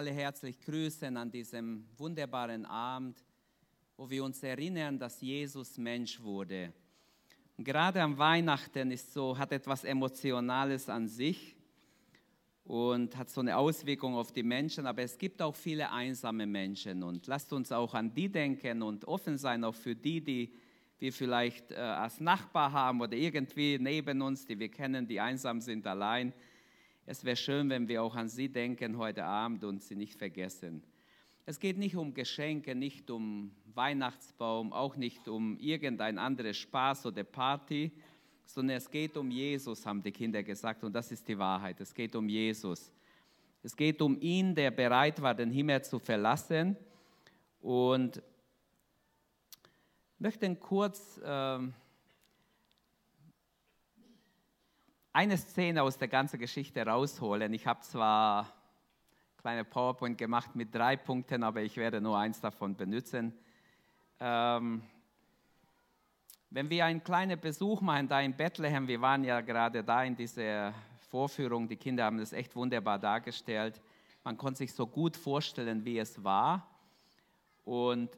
alle herzlich grüßen an diesem wunderbaren Abend, wo wir uns erinnern, dass Jesus Mensch wurde. Und gerade am Weihnachten ist so, hat etwas Emotionales an sich und hat so eine Auswirkung auf die Menschen, aber es gibt auch viele einsame Menschen und lasst uns auch an die denken und offen sein, auch für die, die wir vielleicht äh, als Nachbar haben oder irgendwie neben uns, die wir kennen, die einsam sind, allein. Es wäre schön, wenn wir auch an sie denken heute Abend und sie nicht vergessen. Es geht nicht um Geschenke, nicht um Weihnachtsbaum, auch nicht um irgendein anderes Spaß oder Party, sondern es geht um Jesus, haben die Kinder gesagt, und das ist die Wahrheit. Es geht um Jesus. Es geht um ihn, der bereit war, den Himmel zu verlassen. Und ich möchte kurz äh, eine Szene aus der ganzen Geschichte rausholen. Ich habe zwar eine kleine PowerPoint gemacht mit drei Punkten, aber ich werde nur eins davon benutzen. Ähm, wenn wir einen kleinen Besuch machen da in Bethlehem, wir waren ja gerade da in dieser Vorführung, die Kinder haben das echt wunderbar dargestellt. Man konnte sich so gut vorstellen, wie es war. Und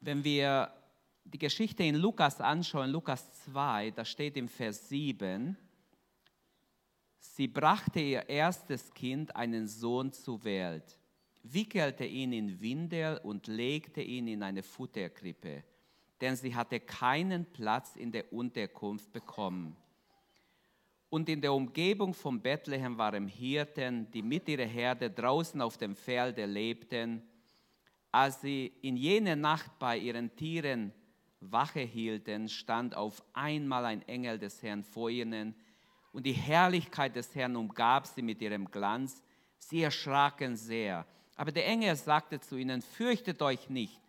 wenn wir die Geschichte in Lukas anschauen, Lukas 2, da steht im Vers 7, sie brachte ihr erstes Kind, einen Sohn, zur Welt wickelte ihn in Windel und legte ihn in eine Futterkrippe, denn sie hatte keinen Platz in der Unterkunft bekommen. Und in der Umgebung von Bethlehem waren Hirten, die mit ihrer Herde draußen auf dem Felde lebten. Als sie in jener Nacht bei ihren Tieren Wache hielten, stand auf einmal ein Engel des Herrn vor ihnen, und die Herrlichkeit des Herrn umgab sie mit ihrem Glanz. Sie erschraken sehr. Aber der Engel sagte zu ihnen, fürchtet euch nicht,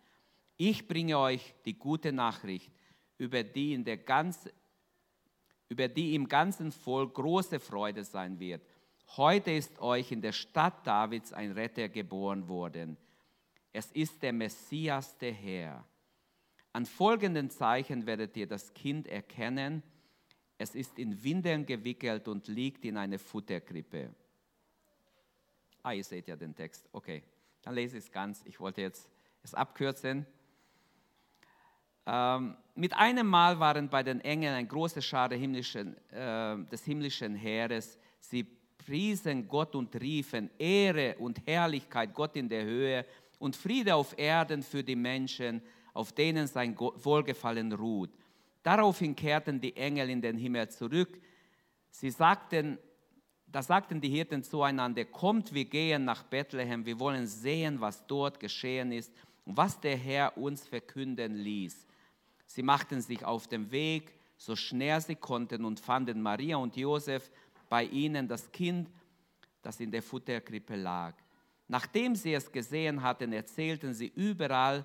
ich bringe euch die gute Nachricht, über die, in der ganz, über die im ganzen Volk große Freude sein wird. Heute ist euch in der Stadt Davids ein Retter geboren worden. Es ist der Messias, der Herr. An folgenden Zeichen werdet ihr das Kind erkennen. Es ist in Windeln gewickelt und liegt in einer Futterkrippe. Ah, ihr seht ja den Text. Okay, dann lese ich es ganz. Ich wollte jetzt es abkürzen. Ähm, mit einem Mal waren bei den Engeln eine große Schar äh, des himmlischen Heeres. Sie priesen Gott und riefen Ehre und Herrlichkeit Gott in der Höhe und Friede auf Erden für die Menschen, auf denen sein Wohlgefallen ruht. Daraufhin kehrten die Engel in den Himmel zurück. Sie sagten da sagten die Hirten zueinander, kommt, wir gehen nach Bethlehem, wir wollen sehen, was dort geschehen ist und was der Herr uns verkünden ließ. Sie machten sich auf den Weg, so schnell sie konnten, und fanden Maria und Josef bei ihnen das Kind, das in der Futterkrippe lag. Nachdem sie es gesehen hatten, erzählten sie überall,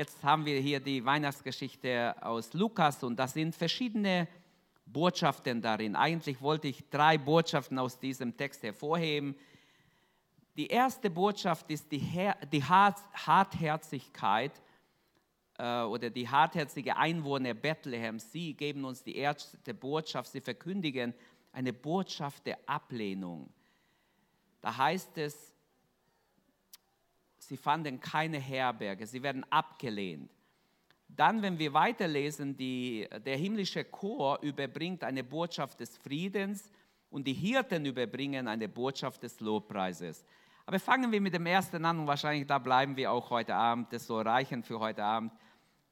Jetzt haben wir hier die Weihnachtsgeschichte aus Lukas und das sind verschiedene Botschaften darin. Eigentlich wollte ich drei Botschaften aus diesem Text hervorheben. Die erste Botschaft ist die, Her die Hartherzigkeit äh, oder die hartherzige Einwohner Bethlehems. Sie geben uns die erste Botschaft, sie verkündigen eine Botschaft der Ablehnung. Da heißt es, sie fanden keine Herberge, sie werden abgelehnt. Dann, wenn wir weiterlesen, die, der himmlische Chor überbringt eine Botschaft des Friedens und die Hirten überbringen eine Botschaft des Lobpreises. Aber fangen wir mit dem ersten an und wahrscheinlich da bleiben wir auch heute Abend, das soll reichen für heute Abend.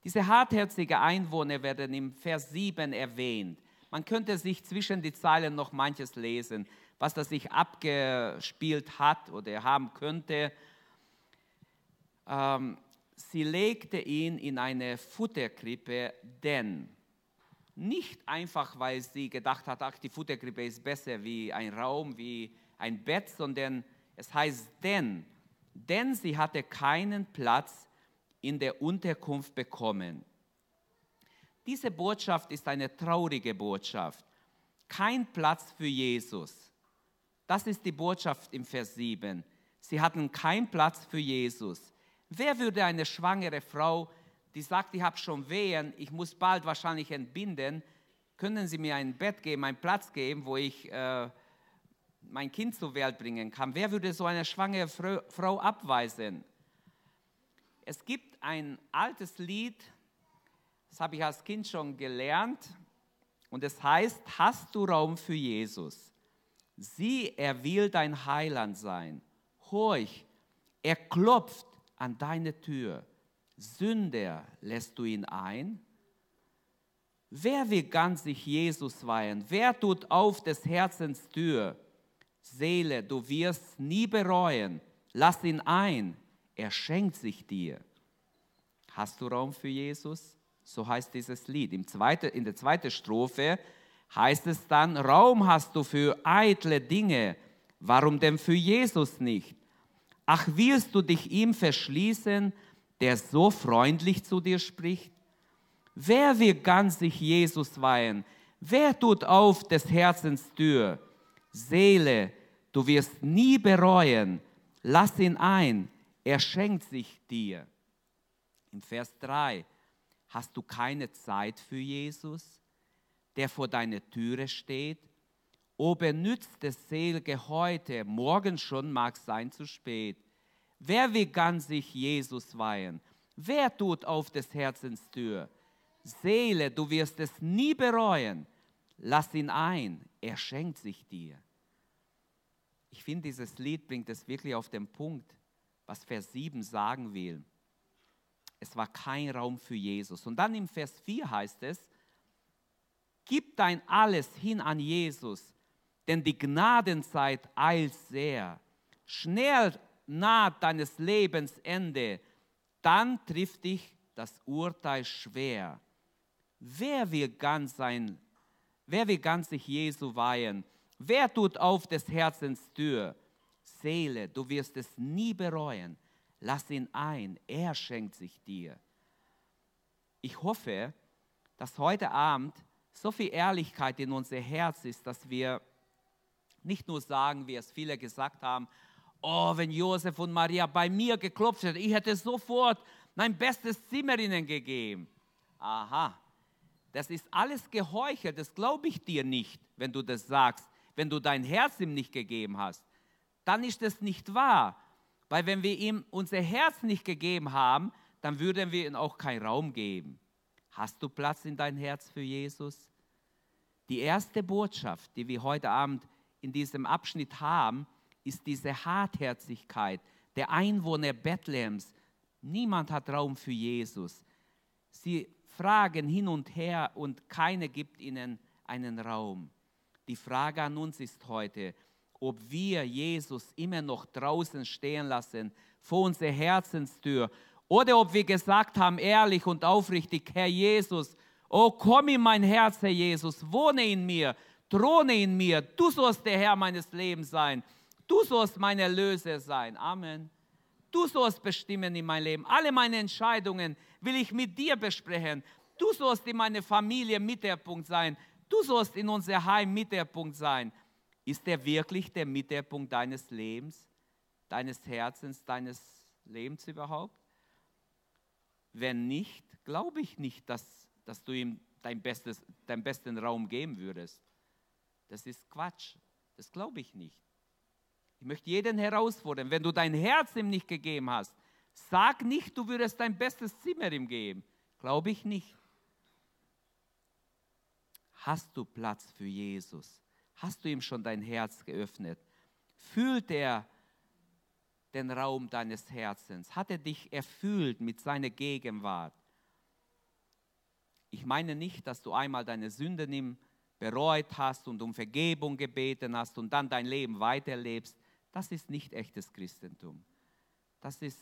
Diese hartherzigen Einwohner werden im Vers 7 erwähnt. Man könnte sich zwischen die Zeilen noch manches lesen, was das sich abgespielt hat oder haben könnte. Ähm, sie legte ihn in eine Futterkrippe, denn nicht einfach, weil sie gedacht hat, ach, die Futterkrippe ist besser wie ein Raum, wie ein Bett, sondern es heißt denn, denn sie hatte keinen Platz in der Unterkunft bekommen. Diese Botschaft ist eine traurige Botschaft. Kein Platz für Jesus. Das ist die Botschaft im Vers 7. Sie hatten keinen Platz für Jesus. Wer würde eine schwangere Frau, die sagt, ich habe schon Wehen, ich muss bald wahrscheinlich entbinden, können Sie mir ein Bett geben, einen Platz geben, wo ich äh, mein Kind zur Welt bringen kann? Wer würde so eine schwangere Frau abweisen? Es gibt ein altes Lied, das habe ich als Kind schon gelernt, und es heißt, hast du Raum für Jesus? Sie, er will dein Heiland sein. Horch, er klopft an deine Tür. Sünder, lässt du ihn ein? Wer will ganz sich Jesus weihen? Wer tut auf des Herzens Tür? Seele, du wirst nie bereuen. Lass ihn ein, er schenkt sich dir. Hast du Raum für Jesus? So heißt dieses Lied. Im zweite, in der zweiten Strophe heißt es dann, Raum hast du für eitle Dinge, warum denn für Jesus nicht? Ach, wirst du dich ihm verschließen, der so freundlich zu dir spricht? Wer will ganz sich Jesus weihen? Wer tut auf des Herzens Tür? Seele, du wirst nie bereuen. Lass ihn ein, er schenkt sich dir. Im Vers 3 hast du keine Zeit für Jesus, der vor deiner Türe steht. O benützt das Selige heute, morgen schon mag sein zu spät. Wer will ganz sich Jesus weihen? Wer tut auf des Herzens Tür? Seele, du wirst es nie bereuen. Lass ihn ein, er schenkt sich dir. Ich finde, dieses Lied bringt es wirklich auf den Punkt, was Vers 7 sagen will. Es war kein Raum für Jesus. Und dann im Vers 4 heißt es, gib dein Alles hin an Jesus, denn die Gnadenzeit eilt sehr. Schnell naht deines Lebens Ende, dann trifft dich das Urteil schwer. Wer will ganz sein, wer will ganz sich Jesu weihen? Wer tut auf des Herzens Tür? Seele, du wirst es nie bereuen. Lass ihn ein, er schenkt sich dir. Ich hoffe, dass heute Abend so viel Ehrlichkeit in unser Herz ist, dass wir nicht nur sagen, wie es viele gesagt haben, oh, wenn Josef und Maria bei mir geklopft hätten, ich hätte sofort mein bestes Zimmer ihnen gegeben. Aha, das ist alles geheuchelt, das glaube ich dir nicht, wenn du das sagst, wenn du dein Herz ihm nicht gegeben hast. Dann ist das nicht wahr, weil wenn wir ihm unser Herz nicht gegeben haben, dann würden wir ihm auch keinen Raum geben. Hast du Platz in dein Herz für Jesus? Die erste Botschaft, die wir heute Abend in diesem Abschnitt haben, ist diese Hartherzigkeit der Einwohner Bethlehems. Niemand hat Raum für Jesus. Sie fragen hin und her und keiner gibt ihnen einen Raum. Die Frage an uns ist heute, ob wir Jesus immer noch draußen stehen lassen, vor unserer Herzenstür, oder ob wir gesagt haben, ehrlich und aufrichtig, Herr Jesus, oh komm in mein Herz, Herr Jesus, wohne in mir, throne in mir, du sollst der Herr meines Lebens sein, du sollst mein Erlöser sein. Amen. Du sollst bestimmen in mein Leben. Alle meine Entscheidungen will ich mit dir besprechen. Du sollst in meine Familie Mittelpunkt sein. Du sollst in unser Heim Mittelpunkt sein. Ist er wirklich der Mittelpunkt deines Lebens, deines Herzens, deines Lebens überhaupt? Wenn nicht, glaube ich nicht, dass, dass du ihm dein bestes, deinen besten Raum geben würdest. Das ist Quatsch. Das glaube ich nicht. Ich möchte jeden herausfordern, wenn du dein Herz ihm nicht gegeben hast, sag nicht, du würdest dein bestes Zimmer ihm geben. Glaube ich nicht. Hast du Platz für Jesus? Hast du ihm schon dein Herz geöffnet? Fühlt er den Raum deines Herzens? Hat er dich erfüllt mit seiner Gegenwart? Ich meine nicht, dass du einmal deine Sünden bereut hast und um Vergebung gebeten hast und dann dein Leben weiterlebst. Das ist nicht echtes Christentum. Das ist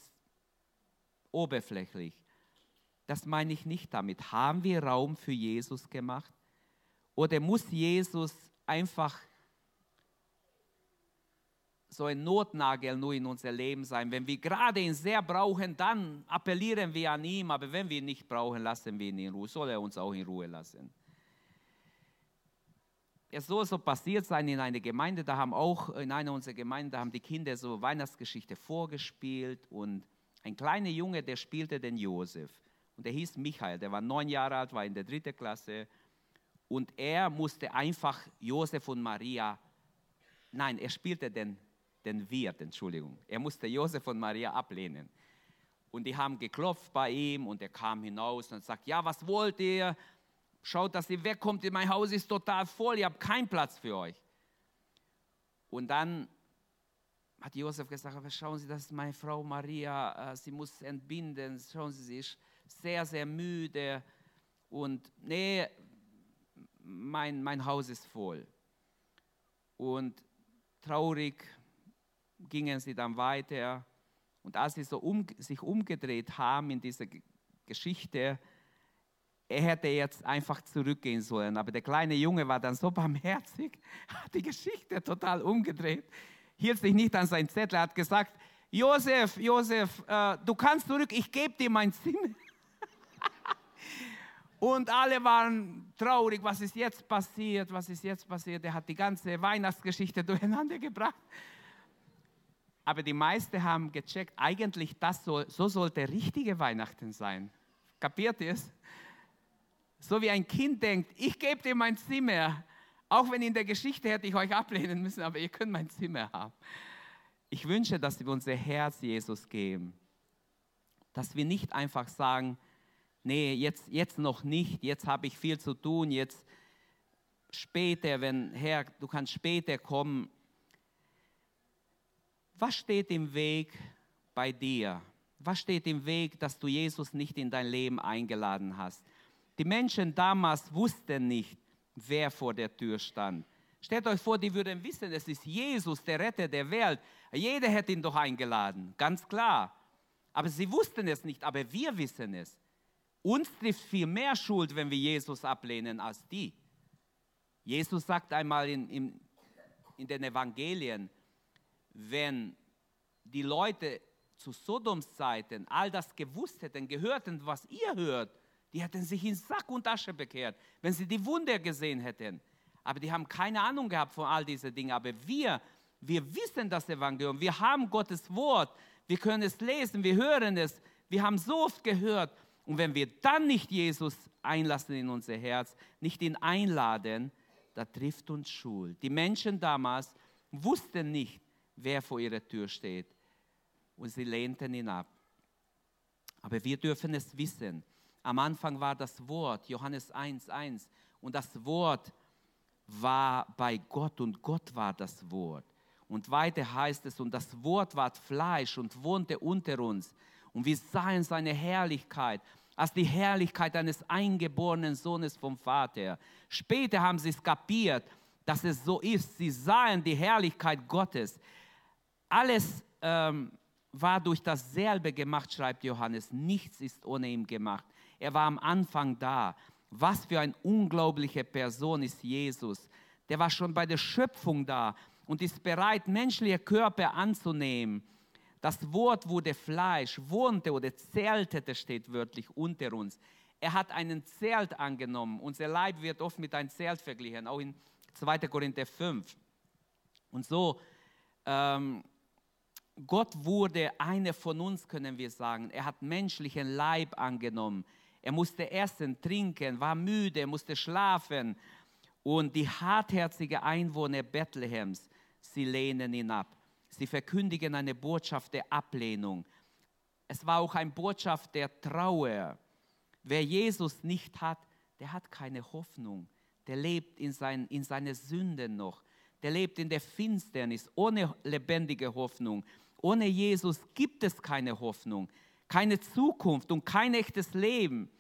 oberflächlich. Das meine ich nicht damit. Haben wir Raum für Jesus gemacht? Oder muss Jesus einfach so ein Notnagel nur in unser Leben sein. Wenn wir gerade ihn sehr brauchen, dann appellieren wir an ihn, aber wenn wir ihn nicht brauchen, lassen wir ihn in Ruhe. Soll er uns auch in Ruhe lassen? Es soll so passiert sein in einer Gemeinde, da haben auch in einer unserer Gemeinden, da haben die Kinder so Weihnachtsgeschichte vorgespielt und ein kleiner Junge, der spielte den Josef und der hieß Michael, der war neun Jahre alt, war in der dritten Klasse und er musste einfach Josef und Maria, nein, er spielte den den Wirt, Entschuldigung. Er musste Josef und Maria ablehnen. Und die haben geklopft bei ihm und er kam hinaus und sagt, ja, was wollt ihr? Schaut, dass ihr wegkommt, mein Haus ist total voll, ihr habt keinen Platz für euch. Und dann hat Josef gesagt, schauen Sie, das ist meine Frau Maria, äh, sie muss entbinden, schauen Sie, sie ist sehr, sehr müde und nee, mein, mein Haus ist voll. Und traurig gingen sie dann weiter. Und als sie so um, sich umgedreht haben in dieser Geschichte, er hätte jetzt einfach zurückgehen sollen. Aber der kleine Junge war dann so barmherzig, hat die Geschichte total umgedreht, hielt sich nicht an sein Zettel, hat gesagt, Josef, Josef, äh, du kannst zurück, ich gebe dir mein Zimmer. Und alle waren traurig, was ist jetzt passiert, was ist jetzt passiert. Er hat die ganze Weihnachtsgeschichte durcheinander gebracht. Aber die meisten haben gecheckt, eigentlich das soll, so sollte richtige Weihnachten sein. Kapiert ihr es? So wie ein Kind denkt, ich gebe dir mein Zimmer, auch wenn in der Geschichte hätte ich euch ablehnen müssen, aber ihr könnt mein Zimmer haben. Ich wünsche, dass wir unser Herz Jesus geben. Dass wir nicht einfach sagen, nee, jetzt, jetzt noch nicht, jetzt habe ich viel zu tun, jetzt später, wenn Herr, du kannst später kommen, was steht im Weg bei dir? Was steht im Weg, dass du Jesus nicht in dein Leben eingeladen hast? Die Menschen damals wussten nicht, wer vor der Tür stand. Stellt euch vor, die würden wissen, es ist Jesus, der Retter der Welt. Jeder hätte ihn doch eingeladen, ganz klar. Aber sie wussten es nicht, aber wir wissen es. Uns trifft viel mehr Schuld, wenn wir Jesus ablehnen, als die. Jesus sagt einmal in, in, in den Evangelien, wenn die Leute zu Sodoms Zeiten all das gewusst hätten, gehört hätten, was ihr hört, die hätten sich in Sack und Asche bekehrt, wenn sie die Wunder gesehen hätten. Aber die haben keine Ahnung gehabt von all diesen Dingen. Aber wir, wir wissen das Evangelium, wir haben Gottes Wort, wir können es lesen, wir hören es, wir haben so oft gehört. Und wenn wir dann nicht Jesus einlassen in unser Herz, nicht ihn einladen, da trifft uns Schuld. Die Menschen damals wussten nicht, wer vor ihrer Tür steht. Und sie lehnten ihn ab. Aber wir dürfen es wissen. Am Anfang war das Wort, Johannes 1.1. Und das Wort war bei Gott und Gott war das Wort. Und weiter heißt es, und das Wort ward Fleisch und wohnte unter uns. Und wir sahen seine Herrlichkeit als die Herrlichkeit eines eingeborenen Sohnes vom Vater. Später haben sie es kapiert, dass es so ist. Sie sahen die Herrlichkeit Gottes. Alles ähm, war durch dasselbe gemacht, schreibt Johannes. Nichts ist ohne ihn gemacht. Er war am Anfang da. Was für eine unglaubliche Person ist Jesus. Der war schon bei der Schöpfung da und ist bereit, menschliche Körper anzunehmen. Das Wort wurde Fleisch, wohnte oder zeltete, steht wörtlich unter uns. Er hat einen Zelt angenommen. Unser Leib wird oft mit einem Zelt verglichen, auch in 2. Korinther 5. Und so ähm, Gott wurde einer von uns, können wir sagen. Er hat menschlichen Leib angenommen. Er musste essen, trinken, war müde, musste schlafen. Und die hartherzigen Einwohner Bethlehems, sie lehnen ihn ab. Sie verkündigen eine Botschaft der Ablehnung. Es war auch eine Botschaft der Trauer. Wer Jesus nicht hat, der hat keine Hoffnung. Der lebt in, sein, in seine Sünden noch. Der lebt in der Finsternis, ohne lebendige Hoffnung. Ohne Jesus gibt es keine Hoffnung, keine Zukunft und kein echtes Leben.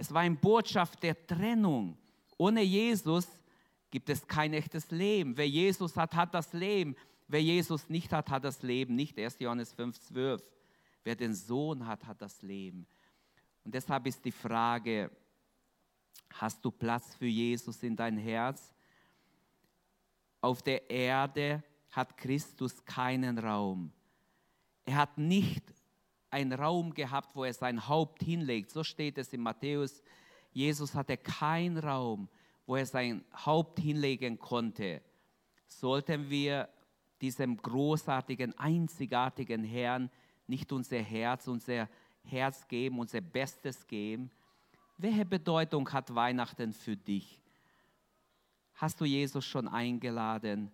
Es war eine Botschaft der Trennung. Ohne Jesus gibt es kein echtes Leben. Wer Jesus hat, hat das Leben. Wer Jesus nicht hat, hat das Leben nicht. 1. Johannes 5, 12. Wer den Sohn hat, hat das Leben. Und deshalb ist die Frage, hast du Platz für Jesus in dein Herz? Auf der Erde hat Christus keinen Raum. Er hat nicht einen Raum gehabt, wo er sein Haupt hinlegt. So steht es in Matthäus. Jesus hatte keinen Raum, wo er sein Haupt hinlegen konnte. Sollten wir diesem großartigen, einzigartigen Herrn nicht unser Herz, unser Herz geben, unser Bestes geben? Welche Bedeutung hat Weihnachten für dich? Hast du Jesus schon eingeladen?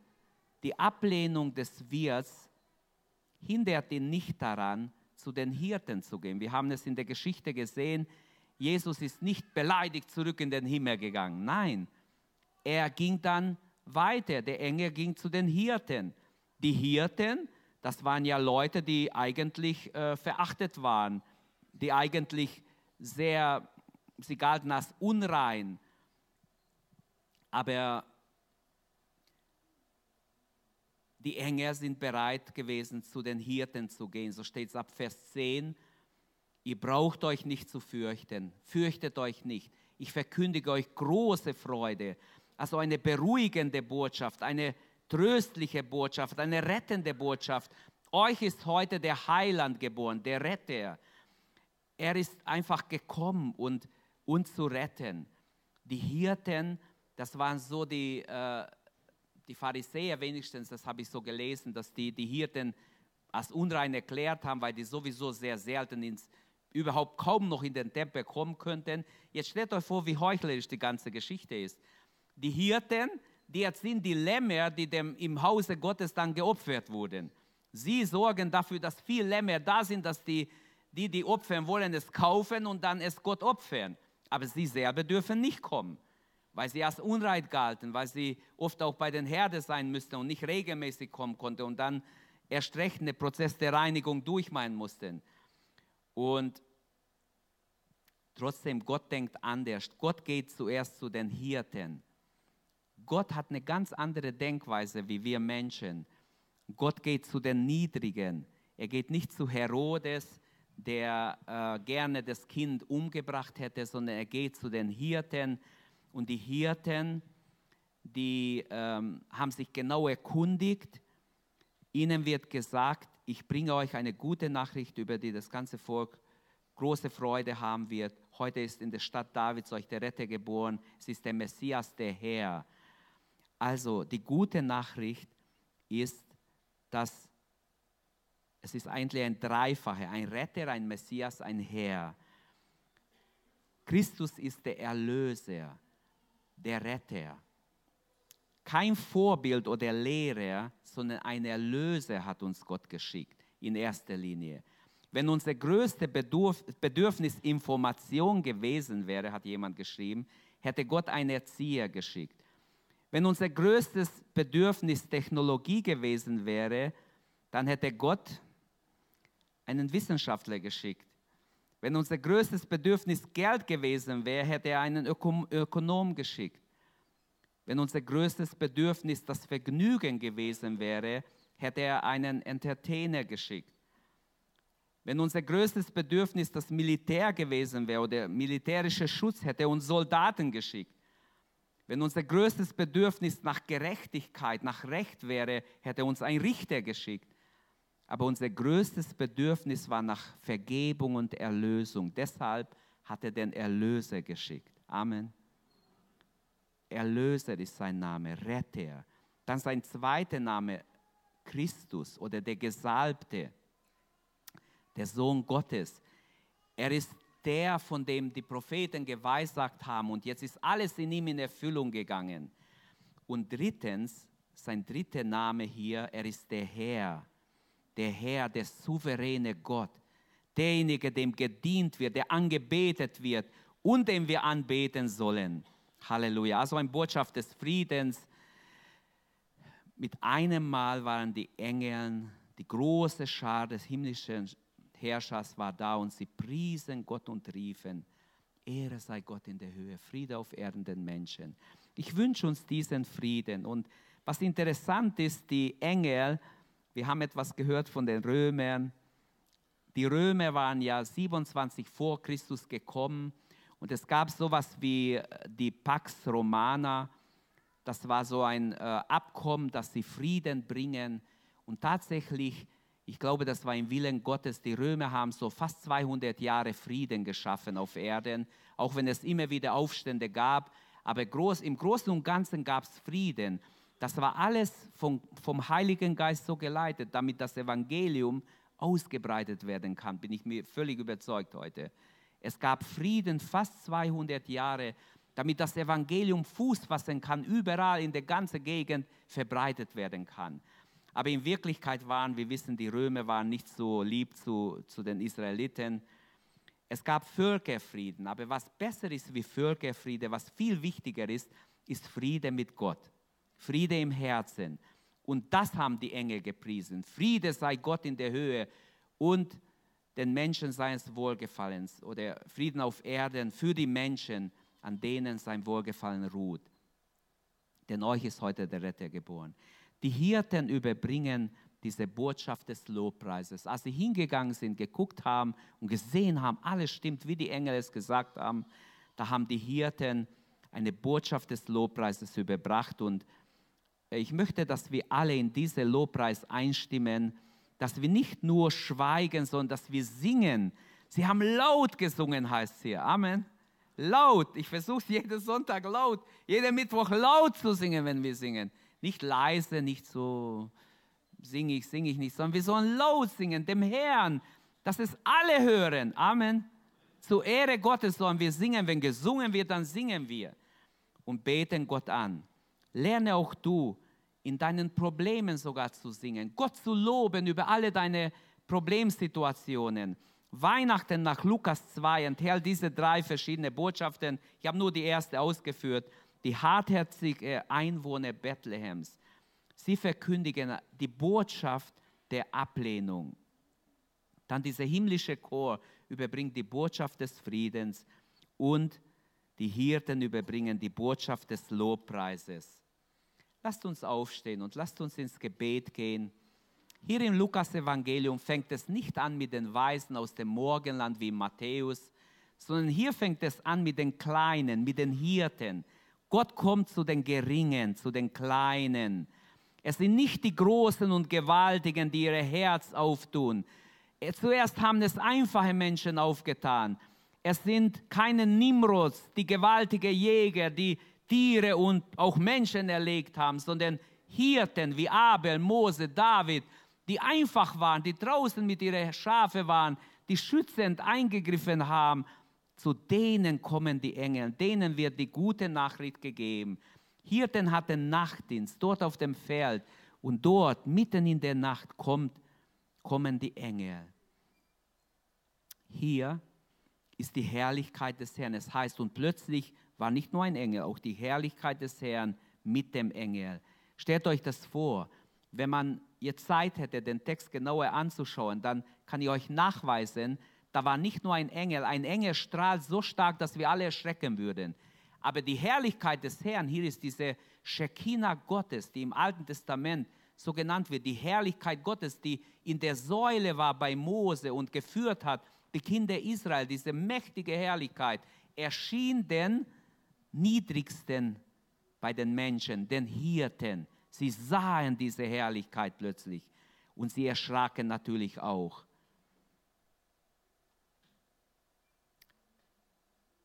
Die Ablehnung des Wirts hindert ihn nicht daran, zu den Hirten zu gehen. Wir haben es in der Geschichte gesehen, Jesus ist nicht beleidigt zurück in den Himmel gegangen. Nein, er ging dann weiter. Der Engel ging zu den Hirten. Die Hirten, das waren ja Leute, die eigentlich äh, verachtet waren, die eigentlich sehr, sie galten als unrein. Aber die Engel sind bereit gewesen, zu den Hirten zu gehen. So steht es ab Vers 10. Ihr braucht euch nicht zu fürchten. Fürchtet euch nicht. Ich verkündige euch große Freude. Also eine beruhigende Botschaft, eine tröstliche Botschaft, eine rettende Botschaft. Euch ist heute der Heiland geboren, der Retter. Er ist einfach gekommen, und uns zu retten. Die Hirten, das waren so die, äh, die Pharisäer wenigstens, das habe ich so gelesen, dass die, die Hirten als unrein erklärt haben, weil die sowieso sehr selten ins, überhaupt kaum noch in den Tempel kommen könnten. Jetzt stellt euch vor, wie heuchlerisch die ganze Geschichte ist. Die Hirten, die erziehen die Lämmer, die dem, im Hause Gottes dann geopfert wurden. Sie sorgen dafür, dass viele Lämmer da sind, dass die, die, die opfern wollen, es kaufen und dann es Gott opfern. Aber sie selber dürfen nicht kommen weil sie als unrein galten, weil sie oft auch bei den Herden sein müssten und nicht regelmäßig kommen konnten und dann erst recht einen Prozess der Reinigung durchmachen mussten. Und trotzdem, Gott denkt anders. Gott geht zuerst zu den Hirten. Gott hat eine ganz andere Denkweise wie wir Menschen. Gott geht zu den Niedrigen. Er geht nicht zu Herodes, der äh, gerne das Kind umgebracht hätte, sondern er geht zu den Hirten, und die Hirten, die ähm, haben sich genau erkundigt. Ihnen wird gesagt, ich bringe euch eine gute Nachricht, über die das ganze Volk große Freude haben wird. Heute ist in der Stadt Davids euch der Retter geboren. Es ist der Messias, der Herr. Also die gute Nachricht ist, dass es ist eigentlich ein Dreifache, ein Retter, ein Messias, ein Herr. Christus ist der Erlöser der Retter. Kein Vorbild oder Lehrer, sondern ein Erlöser hat uns Gott geschickt, in erster Linie. Wenn unser größtes Bedürfnis Information gewesen wäre, hat jemand geschrieben, hätte Gott einen Erzieher geschickt. Wenn unser größtes Bedürfnis Technologie gewesen wäre, dann hätte Gott einen Wissenschaftler geschickt. Wenn unser größtes Bedürfnis Geld gewesen wäre, hätte er einen Ökom Ökonom geschickt. Wenn unser größtes Bedürfnis das Vergnügen gewesen wäre, hätte er einen Entertainer geschickt. Wenn unser größtes Bedürfnis das Militär gewesen wäre oder militärischer Schutz, hätte er uns Soldaten geschickt. Wenn unser größtes Bedürfnis nach Gerechtigkeit, nach Recht wäre, hätte er uns einen Richter geschickt. Aber unser größtes Bedürfnis war nach Vergebung und Erlösung. Deshalb hat er den Erlöser geschickt. Amen. Erlöser ist sein Name, Retter. Dann sein zweiter Name, Christus oder der Gesalbte, der Sohn Gottes. Er ist der, von dem die Propheten geweissagt haben und jetzt ist alles in ihm in Erfüllung gegangen. Und drittens, sein dritter Name hier, er ist der Herr der Herr, der souveräne Gott, derjenige, dem gedient wird, der angebetet wird und dem wir anbeten sollen. Halleluja. Also eine Botschaft des Friedens. Mit einem Mal waren die Engel, die große Schar des himmlischen Herrschers war da und sie priesen Gott und riefen, Ehre sei Gott in der Höhe, Friede auf Erden den Menschen. Ich wünsche uns diesen Frieden. Und was interessant ist, die Engel, wir haben etwas gehört von den Römern. Die Römer waren ja 27 vor Christus gekommen und es gab sowas wie äh, die Pax Romana. Das war so ein äh, Abkommen, dass sie Frieden bringen. Und tatsächlich, ich glaube, das war im Willen Gottes. Die Römer haben so fast 200 Jahre Frieden geschaffen auf Erden, auch wenn es immer wieder Aufstände gab. Aber groß, im Großen und Ganzen gab es Frieden. Das war alles vom, vom Heiligen Geist so geleitet, damit das Evangelium ausgebreitet werden kann, bin ich mir völlig überzeugt heute. Es gab Frieden fast 200 Jahre, damit das Evangelium Fuß fassen kann, überall in der ganzen Gegend verbreitet werden kann. Aber in Wirklichkeit waren, wir wissen, die Römer waren nicht so lieb zu, zu den Israeliten. Es gab Völkerfrieden, aber was besser ist wie Völkerfriede, was viel wichtiger ist, ist Friede mit Gott. Friede im Herzen. Und das haben die Engel gepriesen. Friede sei Gott in der Höhe und den Menschen seines Wohlgefallens oder Frieden auf Erden für die Menschen, an denen sein Wohlgefallen ruht. Denn euch ist heute der Retter geboren. Die Hirten überbringen diese Botschaft des Lobpreises. Als sie hingegangen sind, geguckt haben und gesehen haben, alles stimmt, wie die Engel es gesagt haben, da haben die Hirten eine Botschaft des Lobpreises überbracht und ich möchte, dass wir alle in diesen Lobpreis einstimmen, dass wir nicht nur schweigen, sondern dass wir singen. Sie haben laut gesungen, heißt es hier. Amen. Laut. Ich versuche jeden Sonntag laut, jeden Mittwoch laut zu singen, wenn wir singen. Nicht leise, nicht so singe ich, singe ich nicht, sondern wir sollen laut singen, dem Herrn, dass es alle hören. Amen. Zur Ehre Gottes sollen wir singen. Wenn gesungen wird, dann singen wir und beten Gott an. Lerne auch du, in deinen Problemen sogar zu singen, Gott zu loben über alle deine Problemsituationen. Weihnachten nach Lukas 2 enthält diese drei verschiedene Botschaften. Ich habe nur die erste ausgeführt. Die hartherzigen Einwohner Bethlehems. Sie verkündigen die Botschaft der Ablehnung. Dann dieser himmlische Chor überbringt die Botschaft des Friedens und die Hirten überbringen die Botschaft des Lobpreises. Lasst uns aufstehen und lasst uns ins Gebet gehen. Hier im Lukas-Evangelium fängt es nicht an mit den Weisen aus dem Morgenland wie Matthäus, sondern hier fängt es an mit den Kleinen, mit den Hirten. Gott kommt zu den Geringen, zu den Kleinen. Es sind nicht die Großen und Gewaltigen, die ihr Herz auftun. Zuerst haben es einfache Menschen aufgetan. Es sind keine Nimrods, die gewaltigen Jäger, die Tiere und auch Menschen erlegt haben, sondern Hirten wie Abel, Mose, David, die einfach waren, die draußen mit ihren Schafe waren, die schützend eingegriffen haben. Zu denen kommen die Engel, denen wird die gute Nachricht gegeben. Hirten hatten Nachtdienst dort auf dem Feld und dort mitten in der Nacht kommt, kommen die Engel. Hier ist die Herrlichkeit des Herrn. Es heißt, und plötzlich war nicht nur ein Engel, auch die Herrlichkeit des Herrn mit dem Engel. Stellt euch das vor, wenn man jetzt Zeit hätte, den Text genauer anzuschauen, dann kann ich euch nachweisen, da war nicht nur ein Engel, ein Engel strahlt so stark, dass wir alle erschrecken würden. Aber die Herrlichkeit des Herrn, hier ist diese Shekinah Gottes, die im Alten Testament so genannt wird, die Herrlichkeit Gottes, die in der Säule war bei Mose und geführt hat, die Kinder Israel, diese mächtige Herrlichkeit, erschien den Niedrigsten bei den Menschen, den Hirten. Sie sahen diese Herrlichkeit plötzlich und sie erschraken natürlich auch.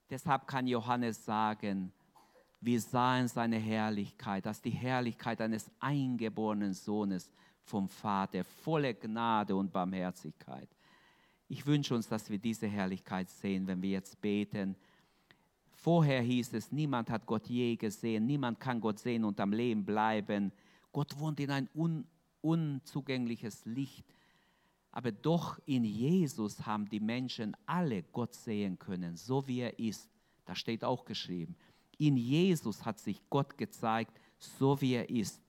Deshalb kann Johannes sagen, wir sahen seine Herrlichkeit, dass die Herrlichkeit eines eingeborenen Sohnes vom Vater, voller Gnade und Barmherzigkeit. Ich wünsche uns, dass wir diese Herrlichkeit sehen, wenn wir jetzt beten. Vorher hieß es, niemand hat Gott je gesehen, niemand kann Gott sehen und am Leben bleiben. Gott wohnt in ein un, unzugängliches Licht. Aber doch in Jesus haben die Menschen alle Gott sehen können, so wie er ist. Da steht auch geschrieben. In Jesus hat sich Gott gezeigt, so wie er ist.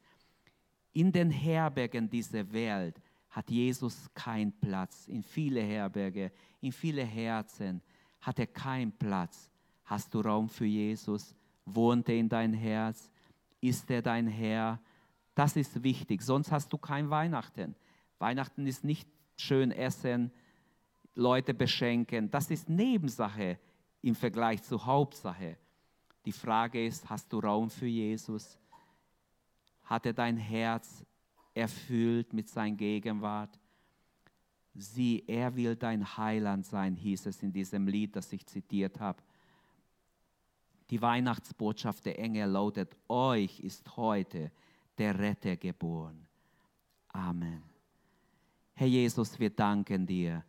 In den Herbergen dieser Welt hat Jesus keinen Platz. In viele Herberge, in viele Herzen hat er keinen Platz. Hast du Raum für Jesus? Wohnt er in dein Herz? Ist er dein Herr? Das ist wichtig, sonst hast du kein Weihnachten. Weihnachten ist nicht schön essen, Leute beschenken. Das ist Nebensache im Vergleich zur Hauptsache. Die Frage ist, hast du Raum für Jesus? Hat er dein Herz erfüllt mit seiner Gegenwart? Sieh, er will dein Heiland sein, hieß es in diesem Lied, das ich zitiert habe. Die Weihnachtsbotschaft der Engel lautet, euch ist heute der Retter geboren. Amen. Herr Jesus, wir danken dir,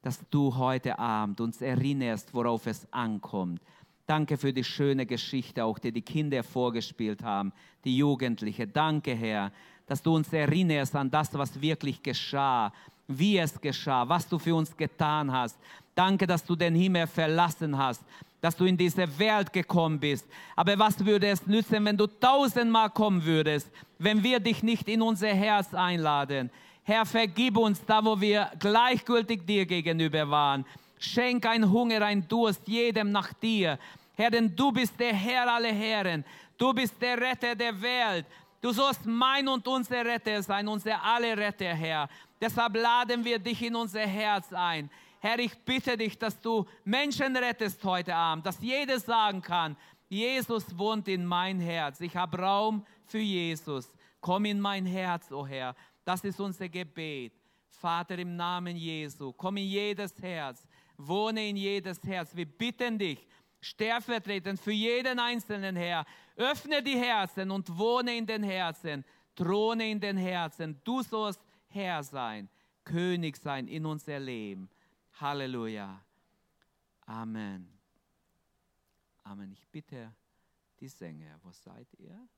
dass du heute Abend uns erinnerst, worauf es ankommt. Danke für die schöne Geschichte, auch die die Kinder vorgespielt haben, die Jugendlichen. Danke, Herr, dass du uns erinnerst an das, was wirklich geschah, wie es geschah, was du für uns getan hast. Danke, dass du den Himmel verlassen hast, dass du in diese Welt gekommen bist. Aber was würde es nützen, wenn du tausendmal kommen würdest, wenn wir dich nicht in unser Herz einladen? Herr, vergib uns da, wo wir gleichgültig dir gegenüber waren. Schenk ein Hunger, ein Durst jedem nach dir. Herr, denn du bist der Herr aller Herren. Du bist der Retter der Welt. Du sollst mein und unser Retter sein, unser aller Retter, Herr. Deshalb laden wir dich in unser Herz ein. Herr, ich bitte dich, dass du Menschen rettest heute Abend, dass jeder sagen kann, Jesus wohnt in mein Herz. Ich habe Raum für Jesus. Komm in mein Herz, o oh Herr. Das ist unser Gebet. Vater, im Namen Jesu, komm in jedes Herz, wohne in jedes Herz. Wir bitten dich, stellvertretend für jeden Einzelnen, Herr, öffne die Herzen und wohne in den Herzen, throne in den Herzen. Du sollst Herr sein, König sein in unser Leben. Halleluja. Amen. Amen. Ich bitte die Sänger, wo seid ihr?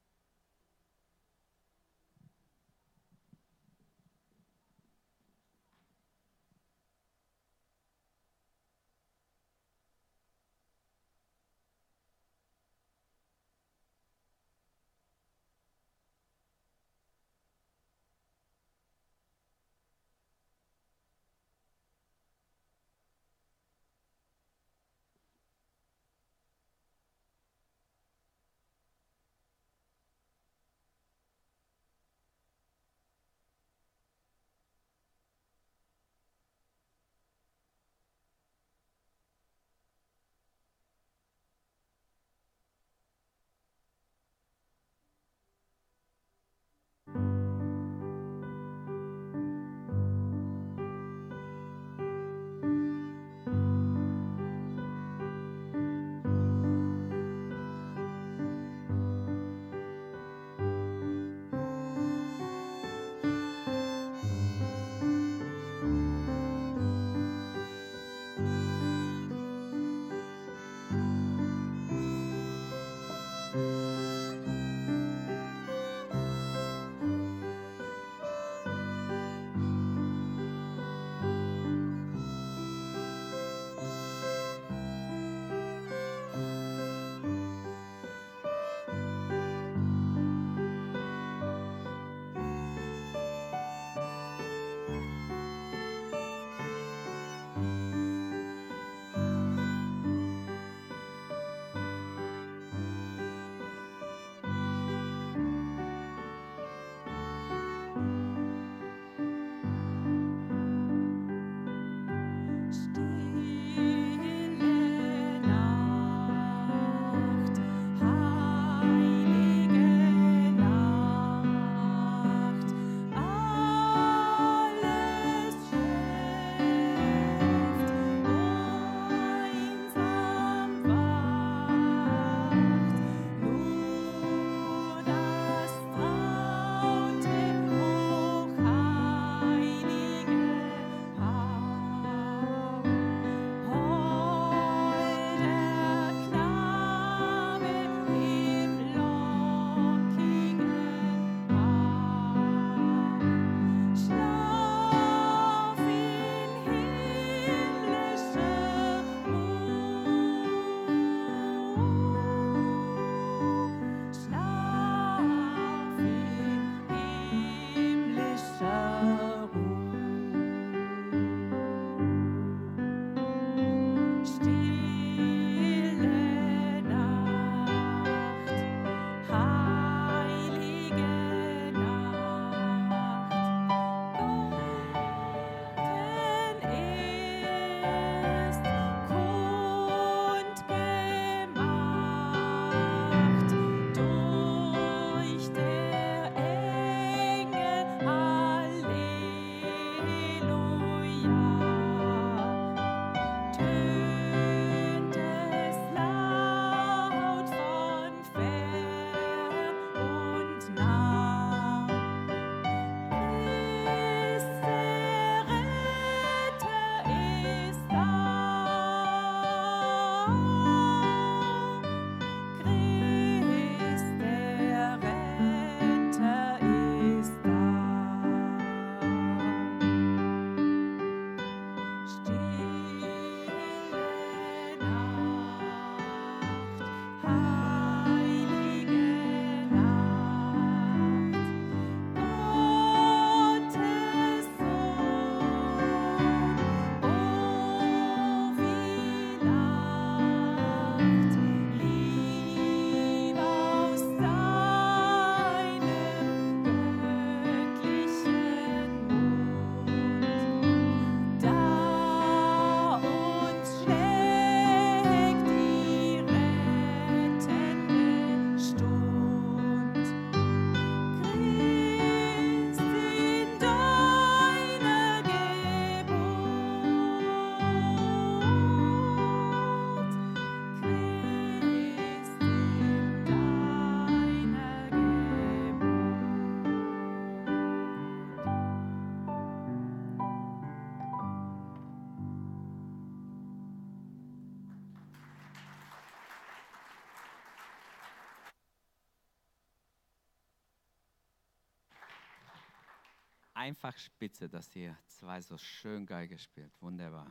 Einfach spitze, dass ihr zwei so schön Geige spielt. Wunderbar.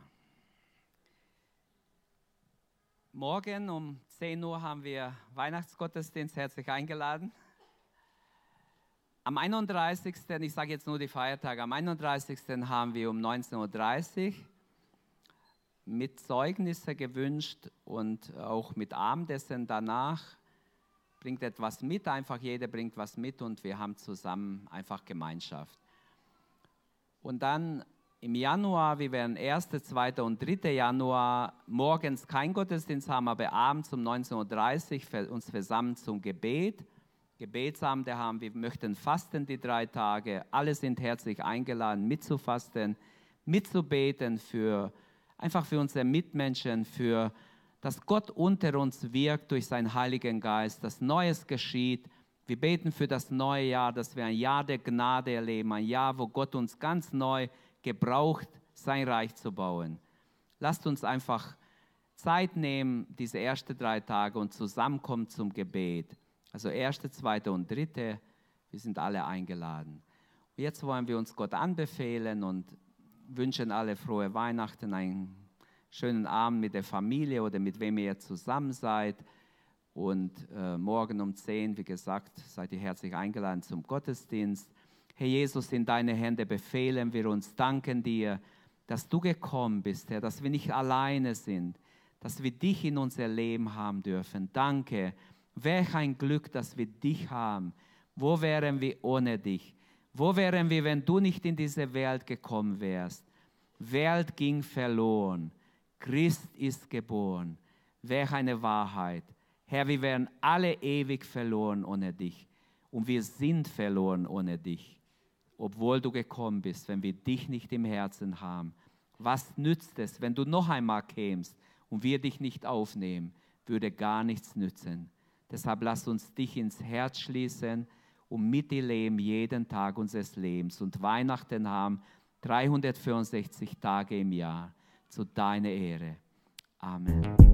Morgen um 10 Uhr haben wir Weihnachtsgottesdienst herzlich eingeladen. Am 31. ich sage jetzt nur die Feiertage, am 31. haben wir um 19.30 Uhr mit Zeugnisse gewünscht und auch mit Abendessen danach. Bringt etwas mit, einfach jeder bringt was mit und wir haben zusammen einfach Gemeinschaft. Und dann im Januar, wir werden 1., 2. und 3. Januar morgens kein Gottesdienst haben, aber abends um 19.30 Uhr uns versammeln zum Gebet. Gebetsabend haben wir möchten fasten die drei Tage. Alle sind herzlich eingeladen, mitzufasten, mitzubeten für einfach für unsere Mitmenschen, für dass Gott unter uns wirkt durch seinen Heiligen Geist, dass Neues geschieht. Wir beten für das neue Jahr, dass wir ein Jahr der Gnade erleben, ein Jahr, wo Gott uns ganz neu gebraucht, sein Reich zu bauen. Lasst uns einfach Zeit nehmen, diese ersten drei Tage und zusammenkommen zum Gebet. Also erste, zweite und dritte, wir sind alle eingeladen. Und jetzt wollen wir uns Gott anbefehlen und wünschen alle frohe Weihnachten, einen schönen Abend mit der Familie oder mit wem ihr zusammen seid. Und äh, morgen um 10, wie gesagt, seid ihr herzlich eingeladen zum Gottesdienst. Herr Jesus, in deine Hände befehlen wir uns, danken dir, dass du gekommen bist, Herr, dass wir nicht alleine sind, dass wir dich in unser Leben haben dürfen. Danke. Welch ein Glück, dass wir dich haben. Wo wären wir ohne dich? Wo wären wir, wenn du nicht in diese Welt gekommen wärst? Welt ging verloren. Christ ist geboren. Welch eine Wahrheit. Herr, wir wären alle ewig verloren ohne dich. Und wir sind verloren ohne dich. Obwohl du gekommen bist, wenn wir dich nicht im Herzen haben. Was nützt es, wenn du noch einmal kämst und wir dich nicht aufnehmen? Würde gar nichts nützen. Deshalb lass uns dich ins Herz schließen und mit dir leben jeden Tag unseres Lebens und Weihnachten haben 364 Tage im Jahr zu deiner Ehre. Amen.